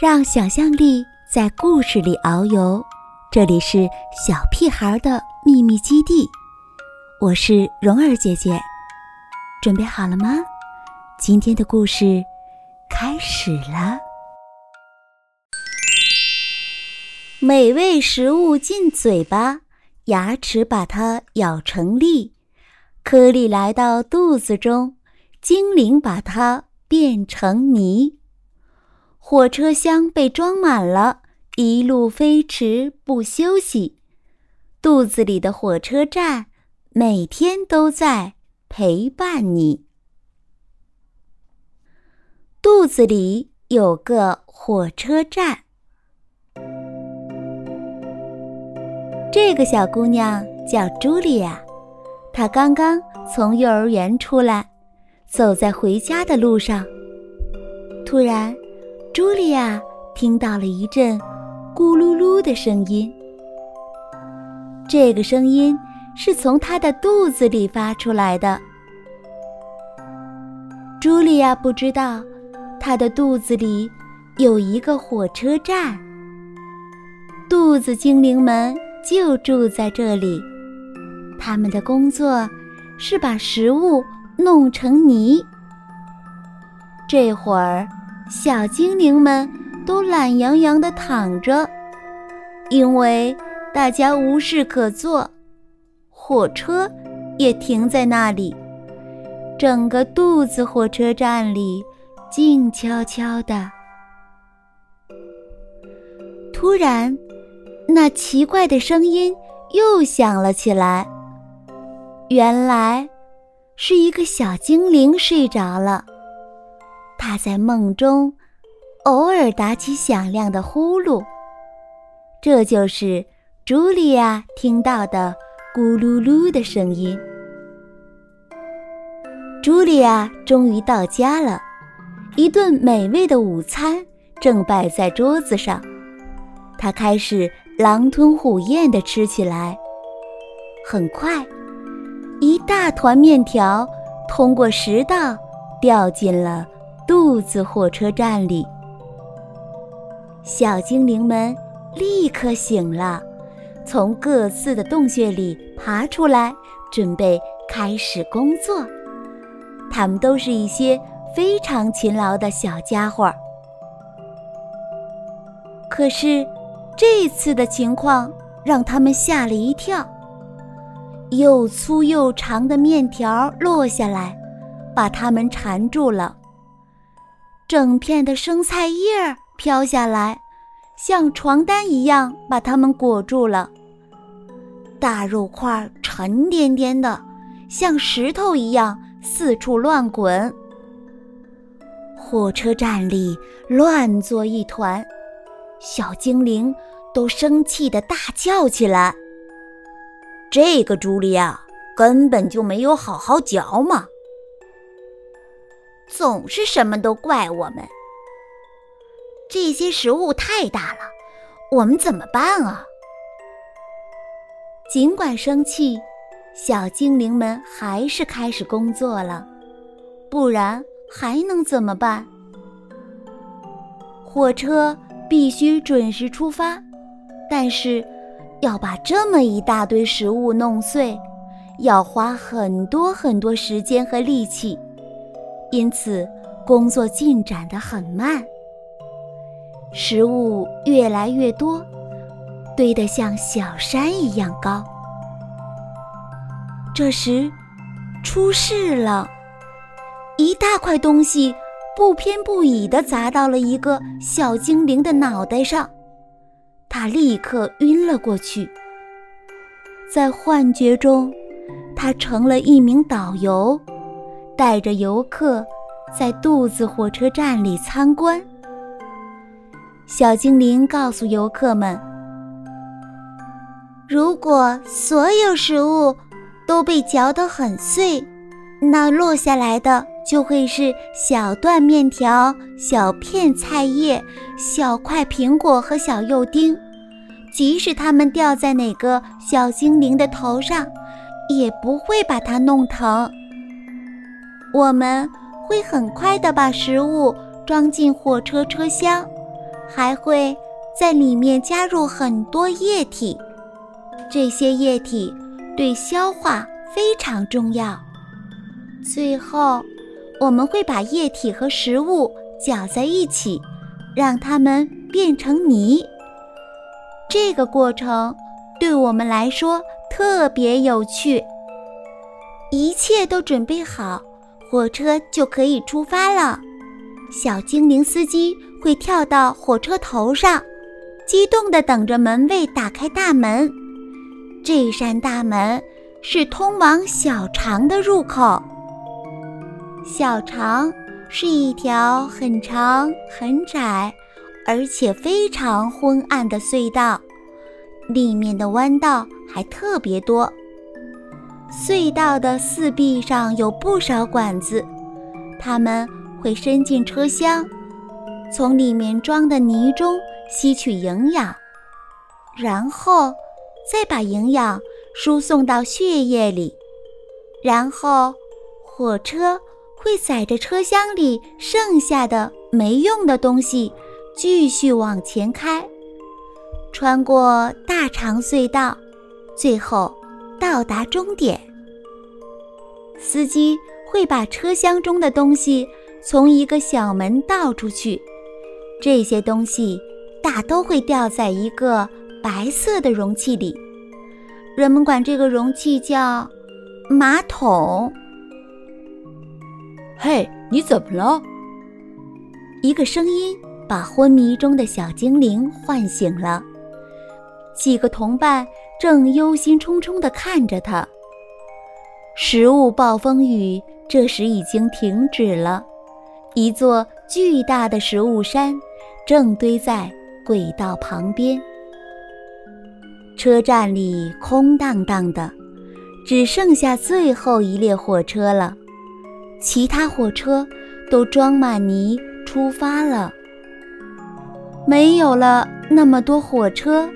让想象力在故事里遨游。这里是小屁孩的秘密基地，我是蓉儿姐姐，准备好了吗？今天的故事开始了。美味食物进嘴巴，牙齿把它咬成粒，颗粒来到肚子中，精灵把它变成泥。火车厢被装满了，一路飞驰不休息。肚子里的火车站每天都在陪伴你。肚子里有个火车站。这个小姑娘叫茱莉亚，她刚刚从幼儿园出来，走在回家的路上，突然。茱莉亚听到了一阵“咕噜噜”的声音，这个声音是从她的肚子里发出来的。茱莉亚不知道，她的肚子里有一个火车站，肚子精灵们就住在这里，他们的工作是把食物弄成泥。这会儿。小精灵们都懒洋洋地躺着，因为大家无事可做。火车也停在那里，整个肚子火车站里静悄悄的。突然，那奇怪的声音又响了起来。原来，是一个小精灵睡着了。他在梦中偶尔打起响亮的呼噜，这就是茱莉亚听到的“咕噜噜”的声音。茱莉亚终于到家了，一顿美味的午餐正摆在桌子上，她开始狼吞虎咽地吃起来。很快，一大团面条通过食道掉进了。肚子火车站里，小精灵们立刻醒了，从各自的洞穴里爬出来，准备开始工作。他们都是一些非常勤劳的小家伙。可是，这次的情况让他们吓了一跳，又粗又长的面条落下来，把他们缠住了。整片的生菜叶儿飘下来，像床单一样把它们裹住了。大肉块沉甸甸的，像石头一样四处乱滚。火车站里乱作一团，小精灵都生气的大叫起来：“这个朱莉亚根本就没有好好嚼嘛！”总是什么都怪我们，这些食物太大了，我们怎么办啊？尽管生气，小精灵们还是开始工作了，不然还能怎么办？火车必须准时出发，但是要把这么一大堆食物弄碎，要花很多很多时间和力气。因此，工作进展得很慢。食物越来越多，堆得像小山一样高。这时，出事了！一大块东西不偏不倚地砸到了一个小精灵的脑袋上，他立刻晕了过去。在幻觉中，他成了一名导游。带着游客在肚子火车站里参观。小精灵告诉游客们：“如果所有食物都被嚼得很碎，那落下来的就会是小段面条、小片菜叶、小块苹果和小肉丁。即使它们掉在哪个小精灵的头上，也不会把它弄疼。”我们会很快地把食物装进火车车厢，还会在里面加入很多液体，这些液体对消化非常重要。最后，我们会把液体和食物搅在一起，让它们变成泥。这个过程对我们来说特别有趣。一切都准备好，火车就可以出发了。小精灵司机会跳到火车头上，激动地等着门卫打开大门。这扇大门是通往小肠的入口。小肠是一条很长、很窄，而且非常昏暗的隧道，里面的弯道还特别多。隧道的四壁上有不少管子，它们会伸进车厢，从里面装的泥中吸取营养，然后再把营养输送到血液里，然后火车。会载着车厢里剩下的没用的东西，继续往前开，穿过大长隧道，最后到达终点。司机会把车厢中的东西从一个小门倒出去，这些东西大都会掉在一个白色的容器里，人们管这个容器叫马桶。嘿，你怎么了？一个声音把昏迷中的小精灵唤醒了。几个同伴正忧心忡忡地看着他。食物暴风雨这时已经停止了，一座巨大的食物山正堆在轨道旁边。车站里空荡荡的，只剩下最后一列火车了。其他火车都装满泥出发了。没有了那么多火车，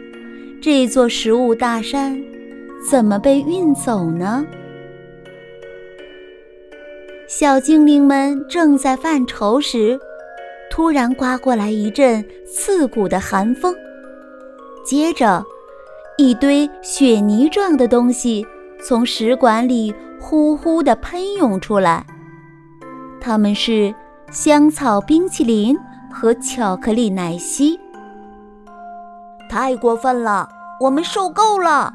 这座食物大山怎么被运走呢？小精灵们正在犯愁时，突然刮过来一阵刺骨的寒风，接着，一堆雪泥状的东西从食管里呼呼地喷涌出来。它们是香草冰淇淋和巧克力奶昔。太过分了，我们受够了！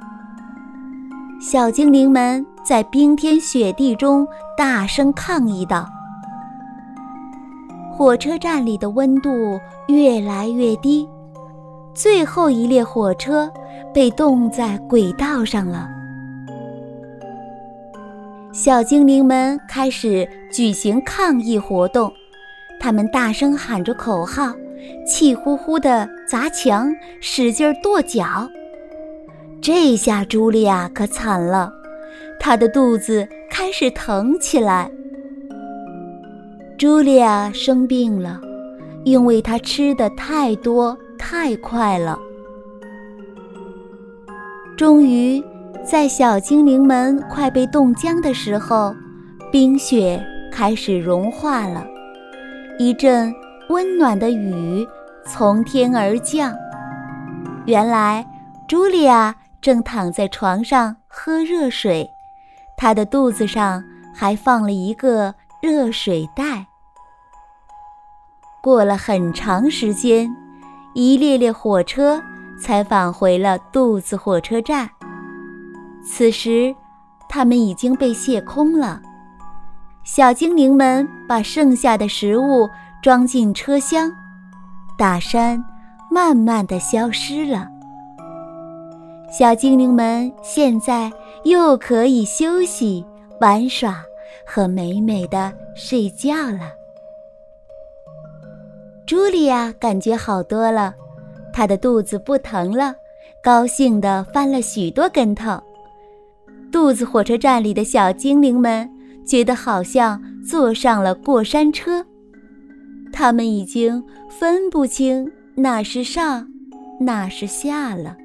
小精灵们在冰天雪地中大声抗议道。火车站里的温度越来越低，最后一列火车被冻在轨道上了。小精灵们开始举行抗议活动，他们大声喊着口号，气呼呼地砸墙，使劲跺脚。这下茱莉亚可惨了，她的肚子开始疼起来。茱莉亚生病了，因为她吃的太多太快了。终于。在小精灵们快被冻僵的时候，冰雪开始融化了，一阵温暖的雨从天而降。原来，茱莉亚正躺在床上喝热水，她的肚子上还放了一个热水袋。过了很长时间，一列列火车才返回了肚子火车站。此时，它们已经被卸空了。小精灵们把剩下的食物装进车厢，大山慢慢的消失了。小精灵们现在又可以休息、玩耍和美美的睡觉了。茱莉亚感觉好多了，她的肚子不疼了，高兴地翻了许多跟头。肚子火车站里的小精灵们觉得好像坐上了过山车，他们已经分不清哪是上，哪是下了。